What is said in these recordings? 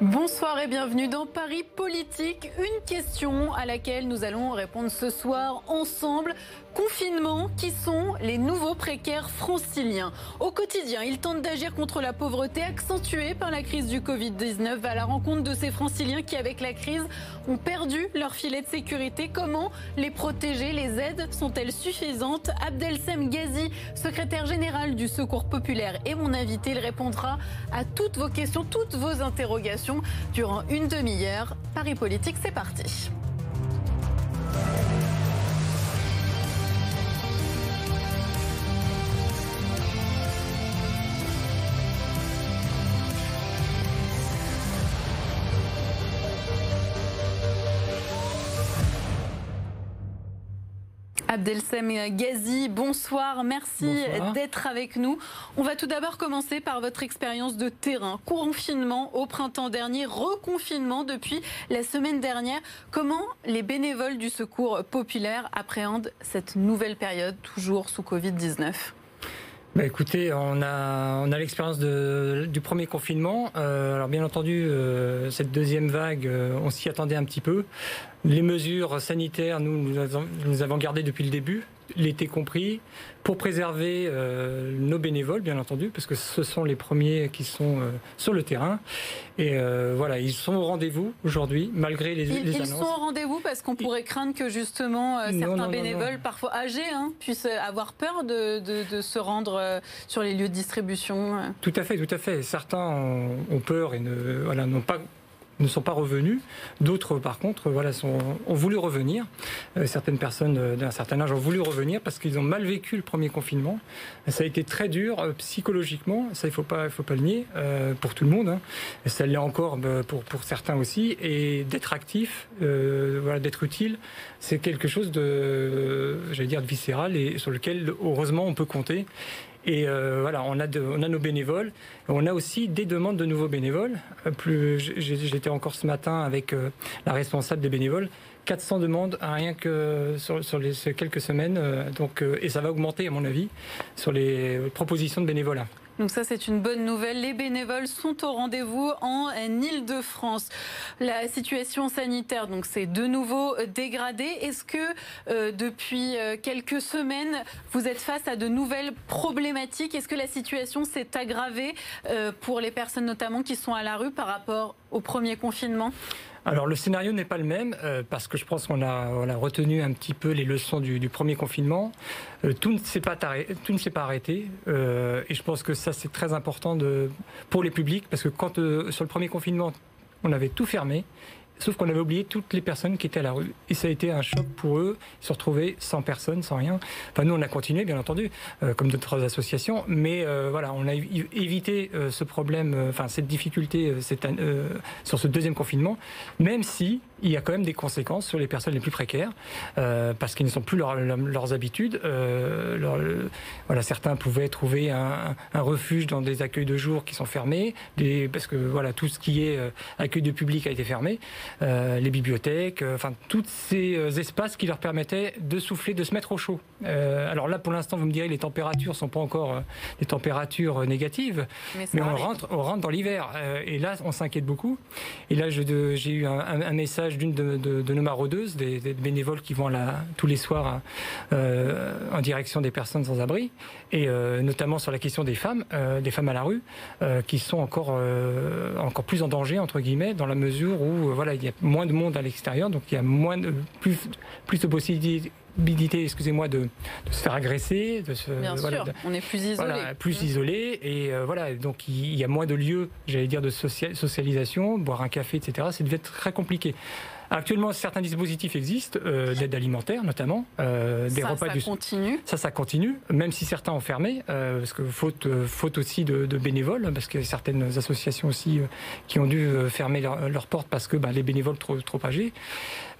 Bonsoir et bienvenue dans Paris Politique. Une question à laquelle nous allons répondre ce soir ensemble. Confinement, qui sont les nouveaux précaires franciliens? Au quotidien, ils tentent d'agir contre la pauvreté accentuée par la crise du Covid-19 à la rencontre de ces franciliens qui, avec la crise, ont perdu leur filet de sécurité. Comment les protéger? Les aides sont-elles suffisantes? Abdelsem Ghazi, secrétaire général du Secours populaire, est mon invité. Il répondra à toutes vos questions, toutes vos interrogations durant une demi-heure. Paris Politique, c'est parti. Abdelsem Ghazi, bonsoir, merci d'être avec nous. On va tout d'abord commencer par votre expérience de terrain. Confinement au printemps dernier, reconfinement depuis la semaine dernière. Comment les bénévoles du secours populaire appréhendent cette nouvelle période, toujours sous Covid-19 bah écoutez, on a, on a l'expérience du premier confinement. Euh, alors bien entendu, euh, cette deuxième vague, euh, on s'y attendait un petit peu. Les mesures sanitaires, nous, nous, avons gardé depuis le début l'été compris, pour préserver euh, nos bénévoles, bien entendu, parce que ce sont les premiers qui sont euh, sur le terrain. Et euh, voilà, ils sont au rendez-vous aujourd'hui, malgré les, ils, les annonces. Ils sont au rendez-vous parce qu'on pourrait craindre que justement certains bénévoles, parfois âgés, hein, puissent avoir peur de, de, se rendre sur les lieux de distribution. Tout à fait, tout à fait. Certains ont, ont peur et ne voilà, n'ont pas ne sont pas revenus. D'autres, par contre, voilà, sont, ont voulu revenir. Euh, certaines personnes euh, d'un certain âge ont voulu revenir parce qu'ils ont mal vécu le premier confinement. Ça a été très dur euh, psychologiquement, ça il faut pas, faut pas le nier pour tout le monde. Hein. Ça l'est encore pour, pour certains aussi. Et d'être actif, voilà, d'être utile, c'est quelque chose de, j'allais dire, de viscéral et sur lequel heureusement on peut compter. Et euh, voilà, on a, on a nos bénévoles. On a aussi des demandes de nouveaux bénévoles. Euh, plus, j'étais encore ce matin avec euh, la responsable des bénévoles. 400 demandes rien que sur, sur les quelques semaines. donc, et ça va augmenter, à mon avis, sur les propositions de bénévolat. Donc ça, c'est une bonne nouvelle. Les bénévoles sont au rendez-vous en Ile-de-France. La situation sanitaire, donc, c'est de nouveau dégradée. Est-ce que euh, depuis euh, quelques semaines, vous êtes face à de nouvelles problématiques? Est-ce que la situation s'est aggravée euh, pour les personnes notamment qui sont à la rue par rapport au premier confinement? Alors le scénario n'est pas le même euh, parce que je pense qu'on a, retenu un petit peu les leçons du, premier confinement. Euh, tout ne s'est pas, arrêté euh, et je pense que ça c'est très important pour les publics parce que quand sur le premier confinement on avait tout fermé Sauf qu'on avait oublié toutes les personnes qui étaient à la rue. Et ça a été un choc pour eux, se retrouver sans personne, sans rien. Enfin, nous, on a continué, bien entendu, euh, comme d'autres associations. Mais euh, voilà, on a évité euh, ce problème, enfin, cette difficulté sur ce deuxième confinement, même si il y a quand même des conséquences sur les personnes les plus précaires, parce qu'ils ne sont plus leur, leurs habitudes. voilà, certains pouvaient trouver un, un, refuge dans des accueils de jour qui sont fermés, des, parce que voilà, tout ce qui est accueil de public a été fermé. Euh, les bibliothèques, euh, enfin tous ces euh, espaces qui leur permettaient de souffler, de se mettre au chaud. alors là, pour l'instant, vous me direz, les températures sont pas encore des températures négatives, mais, on rentre, on rentre dans l'hiver. et là, on s'inquiète beaucoup. Et là, j'ai eu un, message d'une de, nos maraudeuses, des, bénévoles qui vont tous les soirs en direction des personnes sans abri, et notamment sur la question des femmes, des femmes à la rue, qui sont encore encore plus en danger entre guillemets, dans la mesure où voilà il y a moins de monde à l'extérieur, donc il y a moins de, plus, plus de possibilités excusez-moi, de, se faire agresser, de se, Bien sûr, on est plus isolé. plus mmh. isolé, et euh, voilà, donc il y a moins de lieux, j'allais dire, de socialisation, boire un café, etc. C'est devait être très compliqué. Actuellement, certains dispositifs existent, euh, d'aide alimentaire notamment, euh, des ça, repas ça continue. Ça, ça continue, même si certains ont fermé, euh, parce que faute, faute aussi de, bénévoles, parce qu'il y a certaines associations aussi qui ont dû fermer leurs portes parce que bah, les bénévoles trop, trop âgés.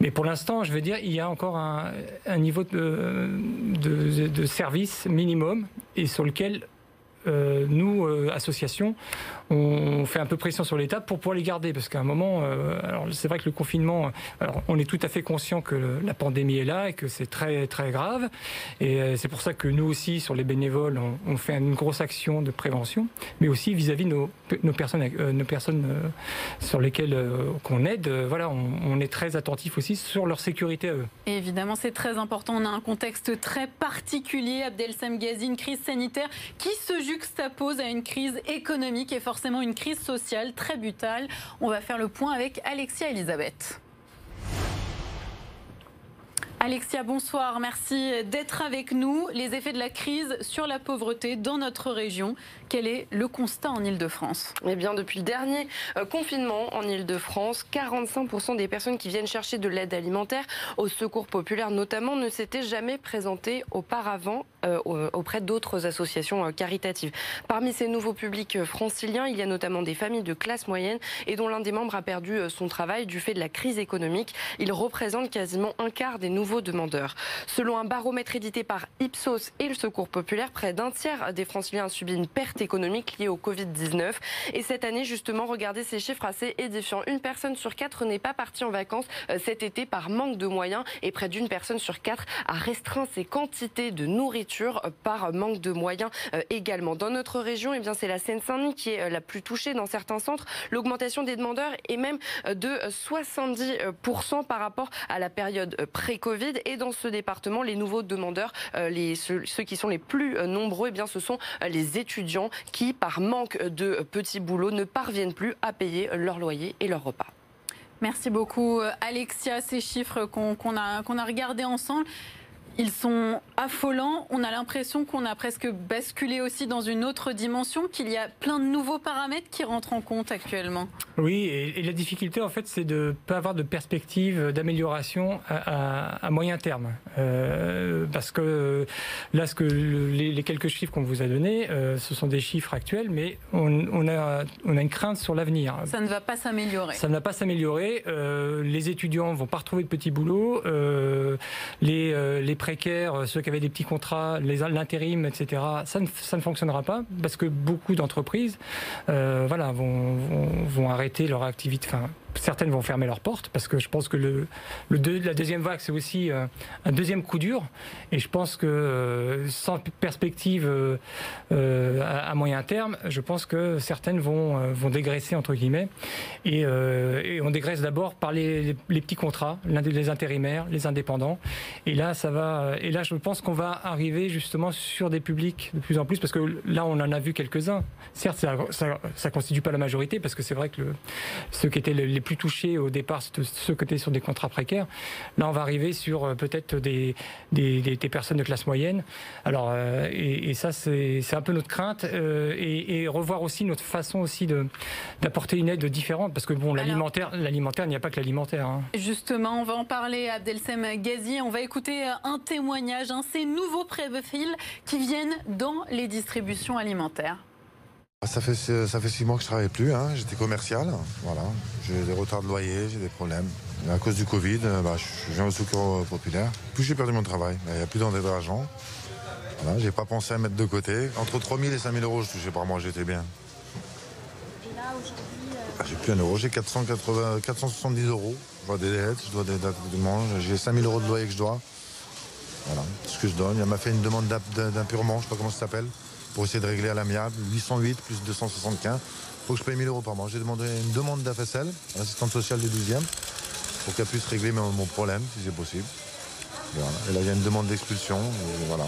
Mais pour l'instant, je veux dire, il y a encore un, niveau de, de, de service minimum et sur lequel euh, nous, euh, associations, on fait un peu pression sur l'État pour pouvoir les garder. Parce qu'à un moment, euh, alors c'est vrai que le confinement, on est tout à fait conscient que la pandémie est là et que c'est très très grave. Et euh, c'est pour ça que nous aussi, sur les bénévoles, on, fait une grosse action de prévention, mais aussi vis-à-vis de nos, personnes, euh, nos personnes sur lesquelles qu'on aide. voilà, on, est très attentif aussi sur leur sécurité à eux. Évidemment, c'est très important. On a un contexte très particulier, Abdelsam Ghazi, une crise sanitaire qui se juxtapose à une crise économique et forcément une crise sociale très brutale. On va faire le point avec Alexia Elisabeth. Alexia, bonsoir. Merci d'être avec nous. Les effets de la crise sur la pauvreté dans notre région. Quel est le constat en Ile-de-France Eh bien, depuis le dernier euh, confinement en Ile-de-France, 45% des personnes qui viennent chercher de l'aide alimentaire au secours populaire notamment ne s'étaient jamais présentées auparavant euh, auprès d'autres associations euh, caritatives. Parmi ces nouveaux publics franciliens, il y a notamment des familles de classe moyenne et dont l'un des membres a perdu son travail du fait de la crise économique. Il représente quasiment un quart des nouveaux demandeurs. Selon un baromètre édité par Ipsos et le Secours populaire, près d'un tiers des franciliens ont subi une perte économique liée au Covid-19. Et cette année, justement, regardez ces chiffres assez édifiants. Une personne sur quatre n'est pas partie en vacances euh, cet été par manque de moyens et près d'une personne sur quatre a restreint ses quantités de nourriture euh, par manque de moyens euh, également. Dans notre région, eh bien, c'est la Seine-Saint-Denis qui est la plus touchée dans certains centres. L'augmentation des demandeurs est même de 70% par rapport à la période pré-Covid. Et dans ce département, les nouveaux demandeurs, euh, les, ceux, qui sont les plus euh, nombreux, eh bien, ce sont euh, les étudiants qui, par manque de petits boulots, ne parviennent plus à payer leur loyer et leur repas. Merci beaucoup, Alexia. Ces chiffres qu'on a, qu'on a regardés ensemble, ils sont affolants. On a l'impression qu'on a presque basculé aussi dans une autre dimension, qu'il y a plein de nouveaux paramètres qui rentrent en compte actuellement. Oui, et, la difficulté, en fait, c'est de ne pas avoir de perspective d'amélioration à, moyen terme. Euh, parce que là, ce que les, quelques chiffres qu'on vous a donnés, euh, ce sont des chiffres actuels, mais on, a, on a une crainte sur l'avenir. Ça ne va pas s'améliorer. Ça ne va pas s'améliorer. Euh, les étudiants vont pas retrouver de petits boulots. les, les précaires, ceux qui avaient des petits contrats, l'intérim, etc., ça ne, fonctionnera pas parce que beaucoup d'entreprises voilà, vont, arrêter leur activité, certaines vont fermer leurs portes parce que je pense que le, la deuxième vague, c'est aussi euh, un deuxième coup dur. Et je pense que euh, sans perspective euh, à, moyen terme, je pense que certaines vont, vont dégraisser, entre guillemets. Et, on dégraisse d'abord par les, les, petits contrats, les intérimaires, les indépendants. Et là, ça va. Et là, je pense qu'on va arriver justement sur des publics de plus en plus parce que là, on en a vu quelques-uns. Certes, ça, ça, constitue pas la majorité parce que c'est vrai que ceux qui étaient les plus touchés au départ, ceux qui étaient sur des contrats précaires. Là, on va arriver sur euh, peut-être des, des, personnes de classe moyenne. Alors, euh, et, ça, c'est un peu notre crainte euh, et, revoir aussi notre façon aussi d'apporter une aide différente parce que bon, l'alimentaire, l'alimentaire, il n'y a pas que l'alimentaire. Hein. Justement, on va en parler, Abdelsem Ghazi. On va écouter un témoignage, hein, ces nouveaux profils qui viennent dans les distributions alimentaires. Ça fait, ça fait six mois que je travaille plus. Hein. J'étais commercial. Voilà. J'ai des retards de loyer, j'ai des problèmes. à cause du Covid, euh, bah, je viens au secours populaire. Plus j'ai perdu mon travail. Il n'y a plus d'argent. Voilà. J'ai pas pensé à mettre de côté. Entre 3 000 et 5 000 euros, je touchais par mois, j'étais bien. Et là, aujourd'hui. Euh, ah, j'ai plus un euro, j'ai 470 euros. Je dois des dettes, je dois des dettes de mange. J'ai 5 000 euros de loyer que je dois. Voilà, ce que je donne. Il m'a fait une demande d'impurement, je sais pas comment ça s'appelle pour essayer de régler à l'amiable. 808 plus 275. Il faut que je paye 1000 euros par mois. J'ai demandé une demande d'AFSL, l'assistante sociale du 12e, pour qu'elle puisse régler mon, problème, si c'est possible. Et là, il y a une demande d'expulsion. Voilà.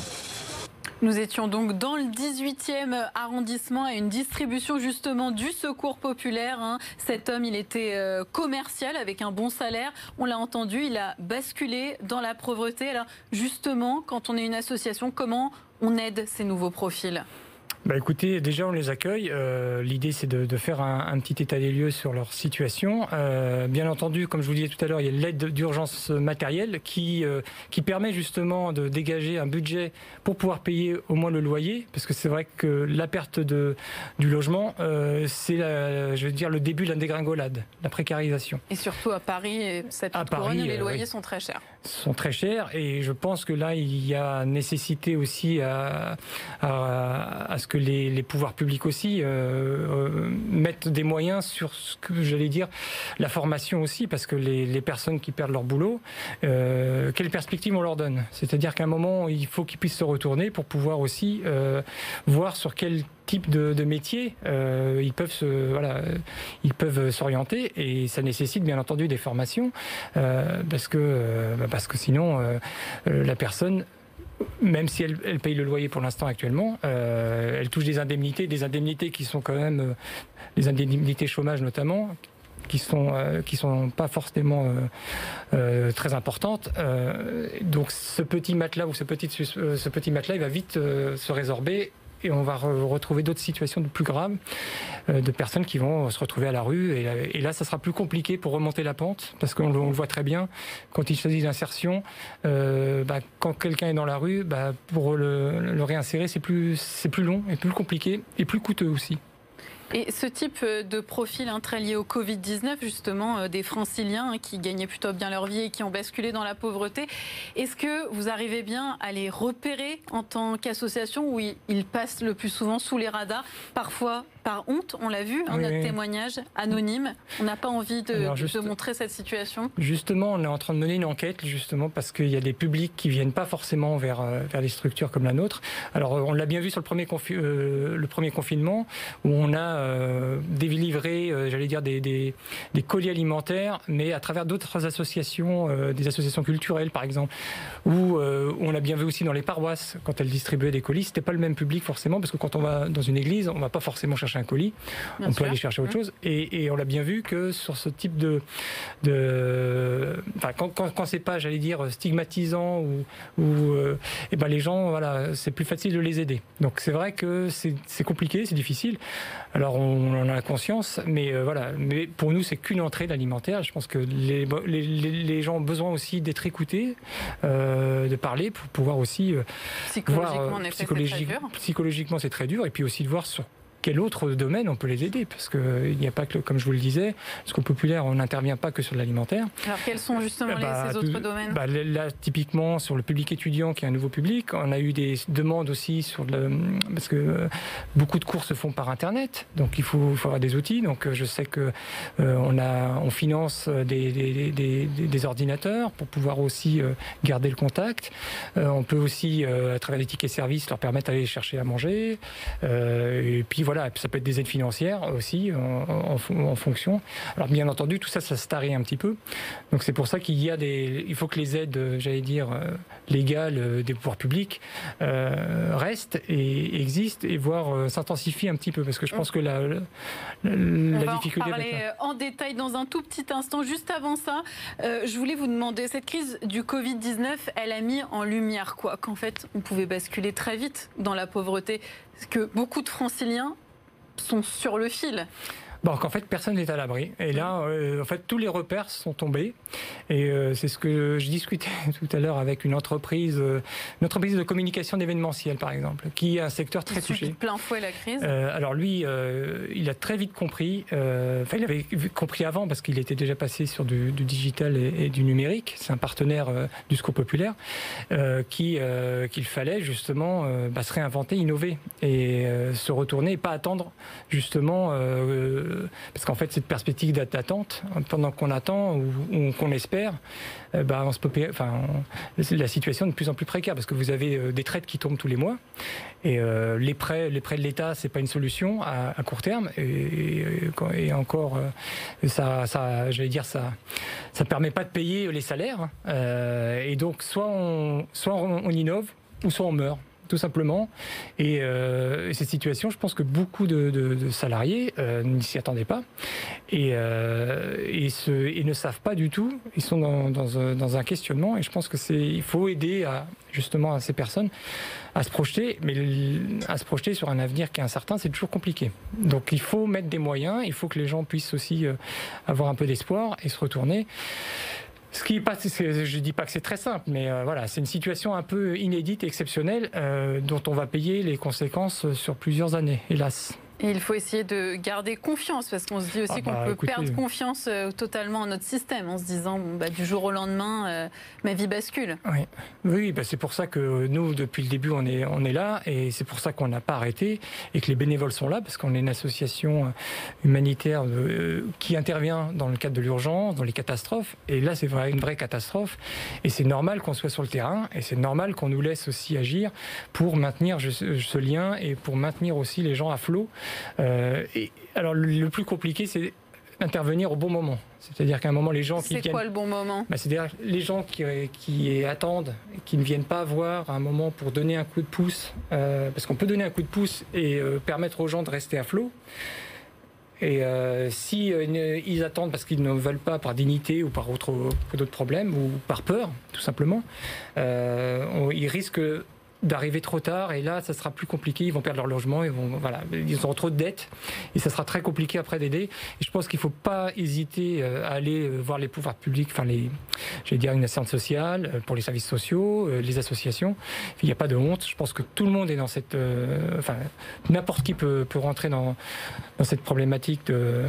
Nous étions donc dans le 18e arrondissement à une distribution justement du secours populaire. Hein. Cet homme, il était euh, commercial avec un bon salaire. On l'a entendu, il a basculé dans la pauvreté. Alors justement, quand on est une association, comment on aide ces nouveaux profils? Bah écoutez, déjà on les accueille. Euh, l'idée c'est de, faire un, petit état des lieux sur leur situation. Euh, bien entendu, comme je vous disais tout à l'heure, il y a l'aide d'urgence matérielle qui euh, qui permet justement de dégager un budget pour pouvoir payer au moins le loyer, parce que c'est vrai que la perte de du logement, c'est je veux dire le début de la dégringolade, la précarisation. Et surtout à Paris, cette à Paris, les loyers sont très chers. Sont très chers et je pense que là il y a nécessité aussi à, à, ce que les, les, pouvoirs publics aussi euh, euh, mettent des moyens sur ce que j'allais dire la formation aussi parce que les, les personnes qui perdent leur boulot euh, quelle perspective on leur donne? C'est-à-dire qu'à un moment il faut qu'ils puissent se retourner pour pouvoir aussi voir sur quel type de, métier euh, ils peuvent s'orienter et ça nécessite bien entendu des formations euh, parce que euh, bah, parce que sinon la personne même si elle, paye le loyer pour l'instant actuellement, elle touche des indemnités, des indemnités qui sont quand même des indemnités chômage notamment, qui sont qui sont pas forcément très importantes. Donc ce petit matelas ou ce petit ce petit matelas, il va vite se résorber et on va re retrouver d'autres situations de plus graves euh, de personnes qui vont se retrouver à la rue et, là ça sera plus compliqué pour remonter la pente parce qu'on le, voit très bien quand il s'agit d'insertion euh, bah, quand quelqu'un est dans la rue bah, pour le, réinsérer c'est plus plus long et plus compliqué et plus coûteux aussi. Et ce type euh, de profil hein, très lié au Covid-19, justement, euh, des franciliens hein, qui gagnaient plutôt bien leur vie et qui ont basculé dans la pauvreté, est-ce que vous arrivez bien à les repérer en tant qu'association où ils passent le plus souvent sous les radars, parfois par honte, on l'a vu, hein, oui, notre oui. témoignage anonyme. On n'a pas envie de, juste, de, montrer cette situation. Justement, on est en train de mener une enquête, justement, parce qu'il y a des publics qui viennent pas forcément vers, euh, vers des structures comme la nôtre. Alors, on l'a bien vu sur le premier, euh, le premier confinement, où on a euh, délivré, euh, j'allais dire, des, des, des, colis alimentaires, mais à travers d'autres associations, euh, des associations culturelles, par exemple, où on a bien vu aussi dans les paroisses, quand elles distribuaient des colis, c'était pas le même public forcément, parce que quand on va dans une église, on va pas forcément chercher chercher un colis, bien on sûr. peut aller chercher autre mmh. chose. Et, et on l'a bien vu que sur ce type de, de enfin, quand, quand, quand c'est pas, j'allais dire, stigmatisant ou, ou euh, et ben les gens, voilà, c'est plus facile de les aider. Donc c'est vrai que c'est compliqué, c'est difficile. Alors on, en a conscience, mais euh, voilà. Mais pour nous, c'est qu'une entrée l'alimentaire. Je pense que les, les, les, gens ont besoin aussi d'être écoutés, euh, de parler pour pouvoir aussi psychologiquement, voir, psychologique, psychologiquement c'est très dur, et puis aussi de voir sur quel autre domaine on peut les aider Parce qu'il n'y a pas que, comme je vous le disais, ce qu'au populaire, on n'intervient pas que sur l'alimentaire. Alors quels sont justement bah, ces autres domaines bah, Là, typiquement, sur le public étudiant, qui est un nouveau public, on a eu des demandes aussi sur le. Parce que beaucoup de cours se font par Internet, donc il faut, il faut avoir des outils. Donc je sais que euh, on, a, on finance des, des, des, des, ordinateurs pour pouvoir aussi euh, garder le contact. Euh, on peut aussi, à travers les tickets services, leur permettre d'aller chercher à manger. et puis voilà voilà, ça peut être des aides financières aussi en, en, en, fonction. Alors bien entendu, tout ça, ça se tarit un petit peu. Donc c'est pour ça qu'il y a des, il faut que les aides, j'allais dire légales des pouvoirs publics euh, restent et existent et voire euh, s'intensifient un petit peu parce que je pense que la, la, la difficulté. On va en parler en détail dans un tout petit instant. Juste avant ça, euh, je voulais vous demander cette crise du Covid 19, elle a mis en lumière quoi? Qu'en fait, on pouvait basculer très vite dans la pauvreté. Que beaucoup de Franciliens sont sur le fil. Bon, en fait, personne n'est à l'abri. Et là, euh, en fait, tous les repères sont tombés. Et euh, c'est ce que je discutais tout à l'heure avec une entreprise, euh, une entreprise de communication d'événementiel, par exemple, qui est un secteur très qui touché. plein fouet la crise. Euh, alors lui, euh, il a très vite compris. Euh, enfin, il avait compris avant parce qu'il était déjà passé sur du, du digital et, et, du numérique. C'est un partenaire du Secours populaire qui qu'il fallait justement bah, se réinventer, innover et se retourner et pas attendre justement parce qu'en fait cette perspective d'attente pendant qu'on attend ou, qu'on espère euh, bah, la situation est de plus en plus précaire parce que vous avez euh, des traites qui tombent tous les mois et euh, les prêts, les prêts de l'État, c'est pas une solution à, court terme et, encore, ça, ça dire ça, permet pas de payer les salaires et donc soit on, soit on innove ou soit on meurt tout simplement. Et, euh, cette situation, je pense que beaucoup de, salariés euh, n'y s'y attendaient pas et, euh, et, ne savent pas du tout. Ils sont dans, dans, un questionnement et je pense que c'est il faut aider justement à ces personnes à se projeter, mais à se projeter sur un avenir qui est incertain, c'est toujours compliqué. Donc il faut mettre des moyens, il faut que les gens puissent aussi avoir un peu d'espoir et se retourner. Ce qui passe, je dis pas que c'est très simple, mais euh, voilà, c'est une situation un peu inédite, exceptionnelle, euh, dont on va payer les conséquences sur plusieurs années, hélas. Et il faut essayer de garder confiance, parce qu'on se dit aussi ah qu'on bah, peut perdre confiance euh, totalement en notre système, en se disant bah, du jour au lendemain, euh, ma vie bascule. Oui, oui bah, c'est pour ça que nous, depuis le début, on est, on est là, et c'est pour ça qu'on n'a pas arrêté, et que les bénévoles sont là, parce qu'on est une association euh, humanitaire qui intervient dans le cadre de l'urgence, dans les catastrophes, et là, c'est une vraie catastrophe, et c'est normal qu'on soit sur le terrain, et c'est normal qu'on nous laisse aussi agir pour maintenir ce lien et pour maintenir aussi les gens à flot. Euh, et, alors le, plus compliqué, c'est intervenir au bon moment. C'est-à-dire qu'à un moment, les gens qui C'est quoi le bon moment? Bah, C'est-à-dire les gens qui, qui attendent, qui ne viennent pas voir un moment pour donner un coup de pouce, euh, parce qu'on peut donner un coup de pouce et euh, permettre aux gens de rester à flot. Et si ils attendent parce qu'ils ne veulent pas par dignité ou par d'autres problèmes ou par peur, tout simplement, ils risquent d'arriver trop tard et là ça sera plus compliqué ils vont perdre leur logement ils vont voilà ils auront trop de dettes et ça sera très compliqué après d'aider. Je pense qu'il faut pas hésiter euh, à aller euh, voir les pouvoirs publics enfin les j'allais dire une assistance sociale euh, pour les services sociaux les associations. Il n'y a pas de honte. Je pense que tout le monde est dans cette enfin n'importe qui peut, peut rentrer dans dans cette problématique de,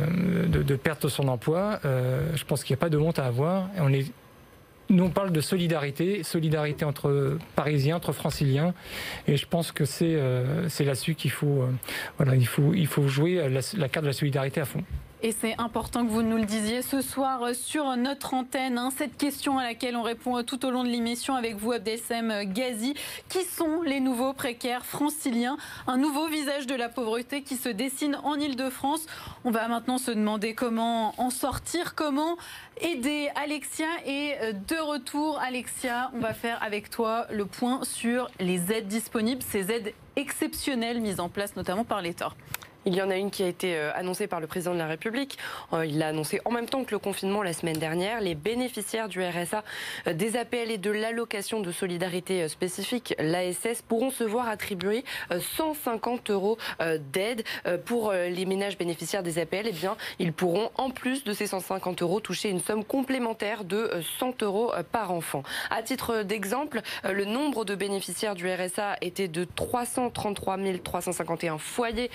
de, de perte de son emploi. Je pense qu'il n'y a pas de honte à avoir. On est nous, on parle de solidarité, solidarité entre Parisiens, entre Franciliens, et je pense que c'est euh, là-dessus qu'il faut, euh, voilà, il faut, il faut jouer la, la carte de la solidarité à fond. Et c'est important que vous nous le disiez ce soir euh, sur notre antenne. Hein, cette question à laquelle on répond euh, tout au long de l'émission avec vous, Abdessem euh, Ghazi. Qui sont les nouveaux précaires franciliens? Un nouveau visage de la pauvreté qui se dessine en Ile-de-France. On va maintenant se demander comment en sortir, comment aider Alexia. Et de retour, Alexia, on va faire avec toi le point sur les aides disponibles, ces aides exceptionnelles mises en place notamment par l'État. Il y en a une qui a été euh, annoncée par le président de la République. Euh, il l'a annoncé en même temps que le confinement la semaine dernière. Les bénéficiaires du RSA, euh, des APL et de l'allocation de solidarité spécifique, l'ASS, pourront se voir attribuer 150 euros d'aide. Pour les ménages bénéficiaires des APL, eh bien, ils pourront, en plus de ces 150 euros, toucher une somme complémentaire de 100 euros par enfant. À titre d'exemple, le nombre de bénéficiaires du RSA était de 333 351 foyers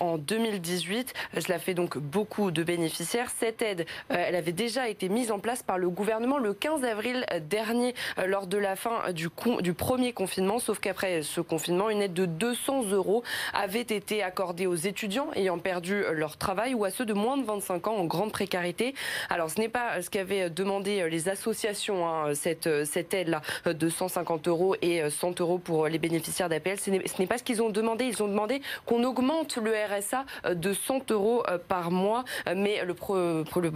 en en 2018. Cela fait donc beaucoup de bénéficiaires. Cette aide, euh, elle avait déjà été mise en place par le gouvernement le 15 avril dernier euh, lors de la fin du, premier confinement. Sauf qu'après ce confinement, une aide de 200 euros avait été accordée aux étudiants ayant perdu leur travail ou à ceux de moins de 25 ans en grande précarité. Alors ce n'est pas ce qu'avaient demandé les associations, hein, cette, aide-là de 150 euros et 100 euros pour les bénéficiaires d'APL. Ce n'est pas ce qu'ils ont demandé. Ils ont demandé qu'on augmente le RS ça euh, de 100 euros euh, par mois. Euh, mais le,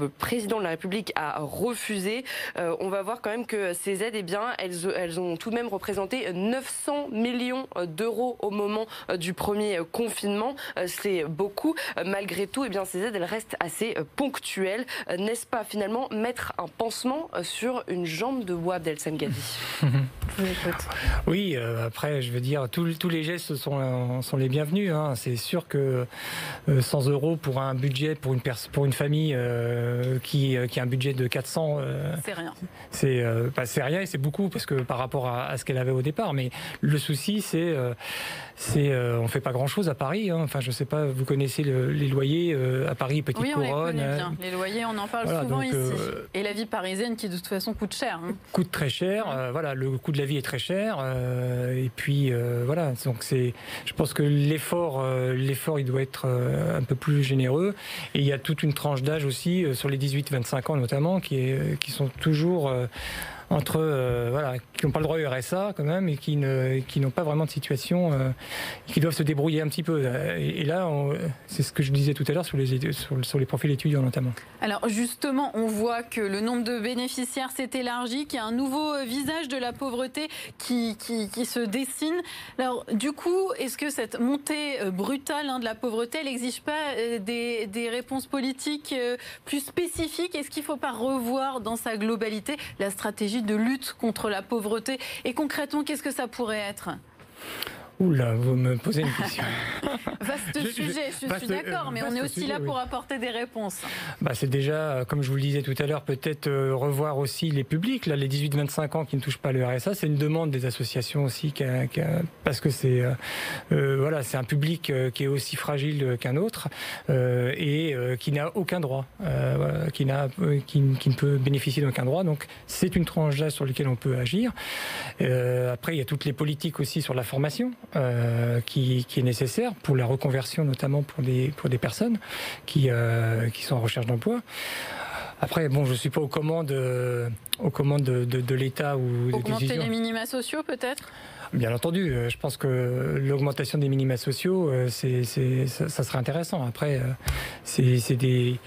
président de la République a refusé. on va voir quand même que ces aides, eh bien, elles, ont tout de même représenté 900 millions d'euros au moment du premier confinement. C'est beaucoup. Malgré tout, eh bien, ces aides, elles restent assez ponctuelles. N'est-ce pas finalement mettre un pansement sur une jambe de bois, Abdel Oui, après, je veux dire, tous, les gestes sont, sont les bienvenus. Hein. C'est sûr que 100 euh, euros pour un budget pour une, pour une famille euh, qui, euh, qui a un budget de 400. c'est rien. C'est bah, rien et c'est beaucoup parce que par rapport à, ce qu'elle avait au départ. Mais le souci, c'est c'est on fait pas grand chose à Paris. Hein. Enfin, je sais pas, vous connaissez les loyers à Paris, Petite oui, Couronne. Hein. Les, loyers, on en parle souvent ici. et la vie parisienne qui de toute façon coûte cher. Hein. Coûte très cher. voilà, le coût de la vie est très cher. et puis voilà, donc c'est. Je pense que l'effort, l'effort, il doit être euh, un peu plus généreux. Et il y a toute une tranche d'âge aussi, euh, sur les 18-25 ans notamment, qui, est, qui sont toujours euh, entre euh, voilà qui n'ont pas le droit au RSA quand même et qui ne qui n'ont pas vraiment de situation euh, qui doivent se débrouiller un petit peu et, là c'est ce que je disais tout à l'heure sur les sur, les profils étudiants notamment. Alors justement on voit que le nombre de bénéficiaires s'est élargi qu'il y a un nouveau visage de la pauvreté qui, qui, se dessine. Alors du coup est-ce que cette montée euh, brutale hein, de la pauvreté elle n'exige pas des, des réponses politiques plus spécifiques? Est-ce qu'il ne faut pas revoir dans sa globalité la stratégie de lutte contre la pauvreté. Et concrètement, qu'est-ce que ça pourrait être? Oula, vous me posez une question. vaste sujet, je, suis d'accord, mais on est aussi là pour apporter des réponses. Bah, c'est déjà, comme je vous le disais tout à l'heure, peut-être euh, revoir aussi les publics, là, les 18-25 ans qui ne touchent pas le RSA. C'est une demande des associations aussi, parce que c'est euh, euh, voilà, c'est un public qui est aussi fragile qu'un autre et qui n'a aucun droit, qui, n'a, qui, qui, ne peut bénéficier d'aucun droit. Donc, c'est une tranche d'âge sur laquelle on peut agir. après, il y a toutes les politiques aussi sur la formation. Euh, qui, est nécessaire pour la reconversion, notamment pour des, pour des personnes qui, euh, qui sont en recherche d'emploi. Après, bon, je ne suis pas aux commandes, euh, aux commandes de, de, l'État ou Augmenter les minima sociaux, peut-être? Bien entendu, je pense que l'augmentation des minima sociaux, c'est, ça, ça, serait intéressant. Après, c'est des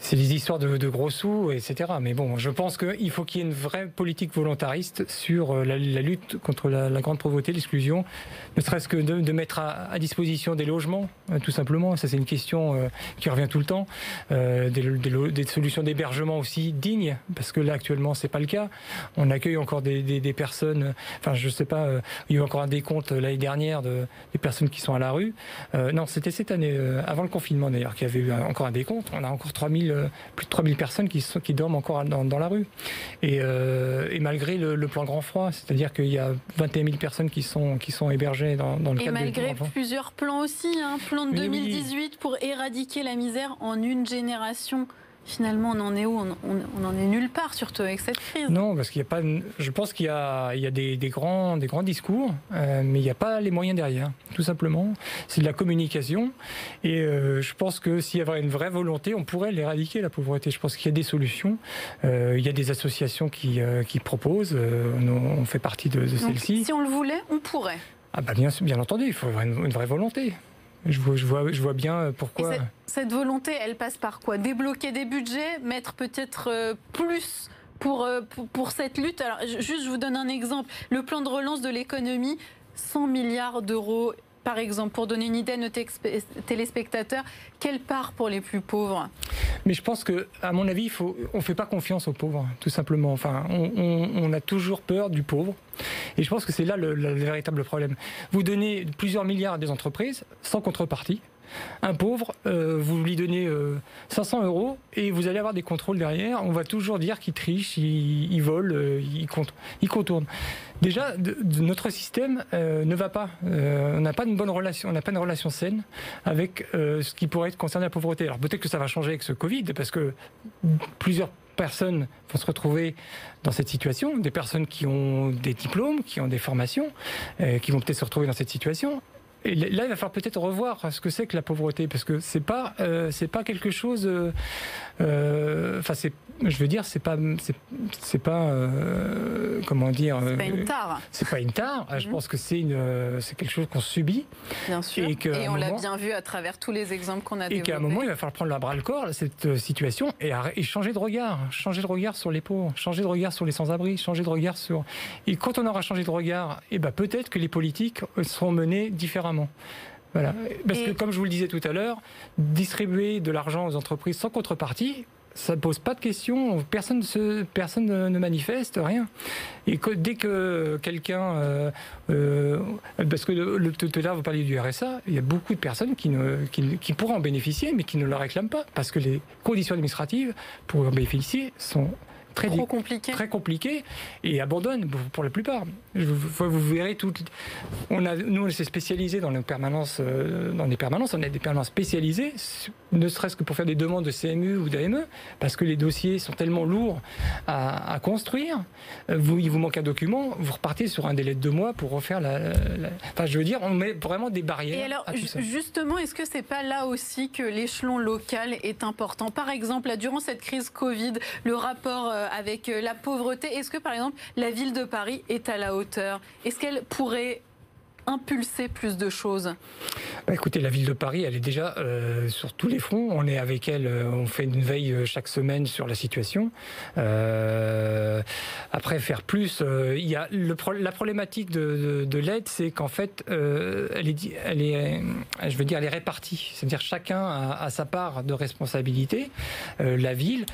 c'est des histoires de, gros sous, etc. Mais bon, je pense qu'il faut qu'il y ait une vraie politique volontariste sur euh, la, lutte contre la, grande pauvreté, l'exclusion, ne serait-ce que de, mettre à, disposition des logements, euh, tout simplement. Ça, c'est une question euh, qui revient tout le temps. des, solutions d'hébergement aussi dignes, parce que là, actuellement, c'est pas le cas. On accueille encore des, personnes, enfin, je sais pas, il y a eu encore un décompte l'année dernière de, des personnes qui sont à la rue. non, c'était cette année, avant le confinement d'ailleurs, qu'il y avait eu encore un décompte. On a encore 3000 plus de 3000 personnes qui, qui dorment encore dans, la rue. Et, euh, malgré le, plan grand froid, c'est-à-dire qu'il y a 21 000 personnes qui sont, qui sont hébergées dans, dans le et cadre Et malgré plusieurs plans aussi, un hein, plan de 2018 pour éradiquer la misère en une génération finalement, on en est où? On, en est nulle part, surtout avec cette crise. Non, parce qu'il n'y a pas. Je pense qu'il y a, il y a des, grands, des grands discours, euh, mais il n'y a pas les moyens derrière, tout simplement. C'est de la communication. Et euh, je pense que s'il y avait une vraie volonté, on pourrait l'éradiquer, la pauvreté. Je pense qu'il y a des solutions. Euh, il y a des associations qui, qui proposent. On, fait partie de, celles-ci. Si on le voulait, on pourrait. Ah bah bien, bien entendu, il faut une vraie volonté. Je vois, bien euh, pourquoi. Cette, volonté, elle passe par quoi? Débloquer des budgets, mettre peut-être euh, plus pour, euh, pour, cette lutte? Alors, juste, je vous donne un exemple. Le plan de relance de l'économie, 100 milliards d'euros par exemple, pour donner une idée à nos téléspectateurs, quelle part pour les plus pauvres? Mais je pense que, à mon avis, on ne fait pas confiance aux pauvres, tout simplement. Enfin, on, a toujours peur du pauvre. Et je pense que c'est là le, véritable problème. Vous donnez plusieurs milliards à des entreprises sans contrepartie. Un pauvre, euh, vous lui donnez 500 euh, euros et vous allez avoir des contrôles derrière. On va toujours dire qu'il triche, il, vole, euh, il contourne. Déjà, notre système ne va pas. on n'a pas une bonne relation, on n'a pas une relation saine avec ce qui pourrait être concerné la pauvreté. Alors peut-être que ça va changer avec ce Covid, parce que plusieurs personnes vont se retrouver dans cette situation, des personnes qui ont des diplômes, qui ont des formations, qui vont peut-être se retrouver dans cette situation là, il va falloir peut-être revoir ce que c'est que la pauvreté, parce que c'est pas, euh, c'est pas quelque chose. Euh, euh, enfin, c'est, je veux dire, c'est pas, c'est, pas, comment dire. C'est pas une tare. C'est pas une tare. Je mhm. pense que c'est une, c'est quelque chose qu'on subit. Bien sûr. Et, on l'a bien vu à travers tous les exemples qu'on a. Et qu'à un moment, il va falloir prendre la bras le corps cette situation et, et, changer de regard, changer de regard sur les pauvres, changer de regard sur les sans-abri, changer de regard sur. Et quand on aura changé de regard, et eh ben peut-être que les politiques seront menées différemment voilà. Parce que, comme je vous le disais tout à l'heure, distribuer de l'argent aux entreprises sans contrepartie, ça ne pose pas de questions, personne, se, personne ne manifeste, rien. Et dès que quelqu'un. Euh, euh, parce que le, tout à l'heure, vous parliez du RSA, il y a beaucoup de personnes qui, ne, qui, qui pourraient en bénéficier, mais qui ne le réclament pas, parce que les conditions administratives pour en bénéficier sont très, compliqué. très compliqué et abandonne pour la plupart. Vous, vous verrez tout. On a, nous, on s'est spécialisé dans les permanences, euh, dans des permanences. On a des permanences spécialisées, ne serait-ce que pour faire des demandes de CMU ou d'AME, parce que les dossiers sont tellement lourds à, construire. Vous, il vous manque un document, vous repartez sur un délai de deux mois pour refaire la. enfin, je veux dire, on met vraiment des barrières. Et alors, justement, est-ce que c'est pas là aussi que l'échelon local est important? Par exemple, là, durant cette crise Covid, le rapport euh, avec euh, la pauvreté. Est-ce que, par exemple, la ville de Paris est à la hauteur? Est-ce qu'elle pourrait impulser plus de choses bah, Écoutez, la ville de Paris, elle est déjà euh, sur tous les fronts. On est avec elle, euh, on fait une veille euh, chaque semaine sur la situation. après, faire plus, il y a le, la problématique de, de, l'aide, c'est qu'en fait, elle, est, elle est, je veux dire, elle est répartie. C'est-à-dire chacun a, sa part de responsabilité. la ville,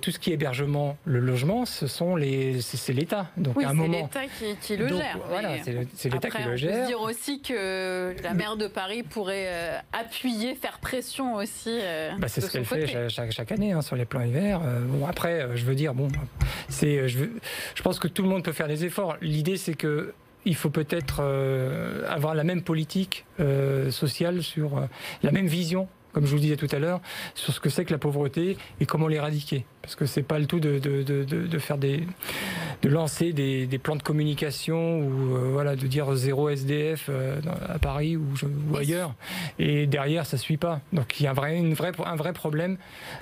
tout ce qui est hébergement, le logement, ce sont les, c'est l'État. Donc à un moment, c'est l'État qui, le gère. Voilà, c'est l'État qui le gère aussi que la maire de Paris pourrait euh, appuyer, faire pression aussi. Euh, bah, c'est ce qu'elle fait chaque, année hein, sur les plans hiver. bon, après, je veux dire, bon, c'est, je, je pense que tout le monde peut faire des efforts. L'idée, c'est que il faut peut-être avoir la même politique sociale sur la même vision comme je vous le disais tout à l'heure, sur ce que c'est que la pauvreté et comment l'éradiquer. Parce que c'est pas le tout de, de, de, de, faire des, de lancer des, des plans de communication ou euh, voilà, de dire zéro SDF euh, à Paris ou, ou, ailleurs. Et derrière, ça suit pas. Donc il y a un vrai, une vraie, un vrai problème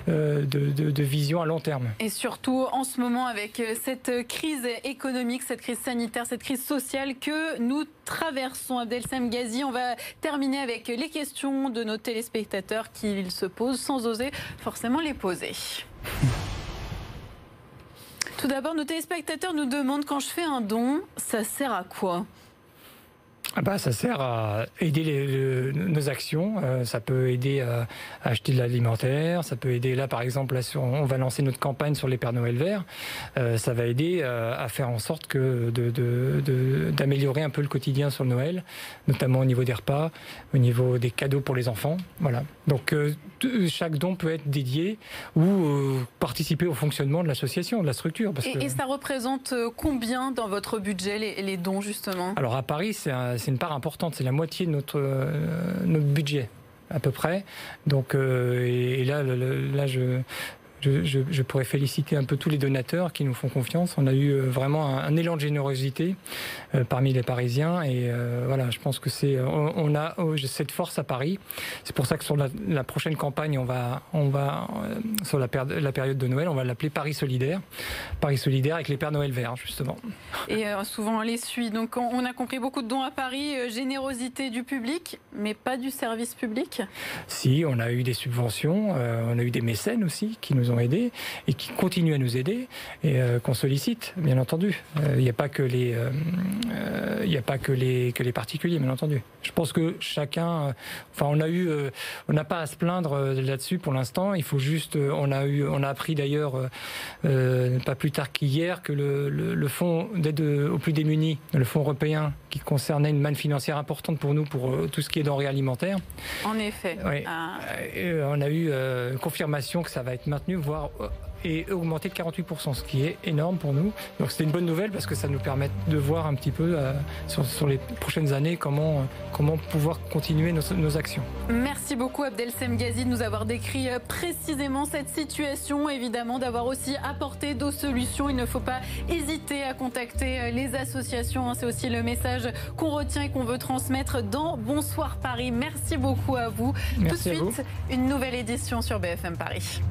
euh, de, vision à long terme. Et surtout en ce moment avec cette crise économique, cette crise sanitaire, cette crise sociale que nous traversons. Abdelsam Ghazi, on va terminer avec les questions de nos téléspectateurs qui se posent sans oser forcément les poser. Tout d'abord, nos téléspectateurs nous demandent quand je fais un don, ça sert à quoi? Ah bah, ça sert à aider les, nos actions. Euh, ça peut aider à, acheter de l'alimentaire. Ça peut aider là, par exemple, là, sur, on va lancer notre campagne sur les Pères Noël verts. Euh, ça va aider euh, à faire en sorte que d'améliorer de, de, un peu le quotidien sur Noël, notamment au niveau des repas, au niveau des cadeaux pour les enfants. Voilà. Donc chaque don peut être dédié ou participer au fonctionnement de l'association, de la structure. Parce et, et, ça représente combien dans votre budget les, les dons justement? Alors à Paris, c'est un c'est une part importante, c'est la moitié de notre, euh, budget à peu près. Donc, euh, et, là, je, je, pourrais féliciter un peu tous les donateurs qui nous font confiance. On a eu euh, vraiment un, élan de générosité euh, parmi les Parisiens et euh, voilà, je pense que c'est on, a oh, cette force à Paris. C'est pour ça que sur la, prochaine campagne, on va on va sur la, la période de Noël, on va l'appeler Paris solidaire. Paris solidaire avec les Pères Noël verts justement. Et souvent on les suit. Donc on a compris beaucoup de dons à Paris, générosité du public, mais pas du service public. Si, on a eu des subventions, on a eu des mécènes aussi qui nous ont aidés et qui continuent à nous aider et euh, qu'on sollicite, bien entendu. Euh, il n'y a pas que les, euh, il a pas que les que les particuliers, bien entendu. Je pense que chacun, enfin, on a eu, on n'a pas à se plaindre là-dessus pour l'instant. Il faut juste, on a eu, on a appris d'ailleurs pas plus tard qu'hier que le, le, fonds d'aide aux plus démunis, le fonds européen qui concernait une manne financière importante pour nous pour tout ce qui est denrées alimentaires. En effet. Ah. on a eu confirmation que ça va être maintenu voire euh, et augmenté de 48%, ce qui est énorme pour nous. Donc c'était une bonne nouvelle parce que ça nous permet de voir un petit peu euh, sur, les prochaines années comment, euh, comment pouvoir continuer nos, actions. Merci beaucoup Abdelsem Ghazi de nous avoir décrit précisément cette situation, évidemment d'avoir aussi apporté d'autres solutions. Il ne faut pas hésiter à contacter les associations. Hein. C'est aussi le message qu'on retient et qu'on veut transmettre dans Bonsoir Paris. Merci beaucoup à vous. Merci Tout de suite, une nouvelle édition sur BFM Paris.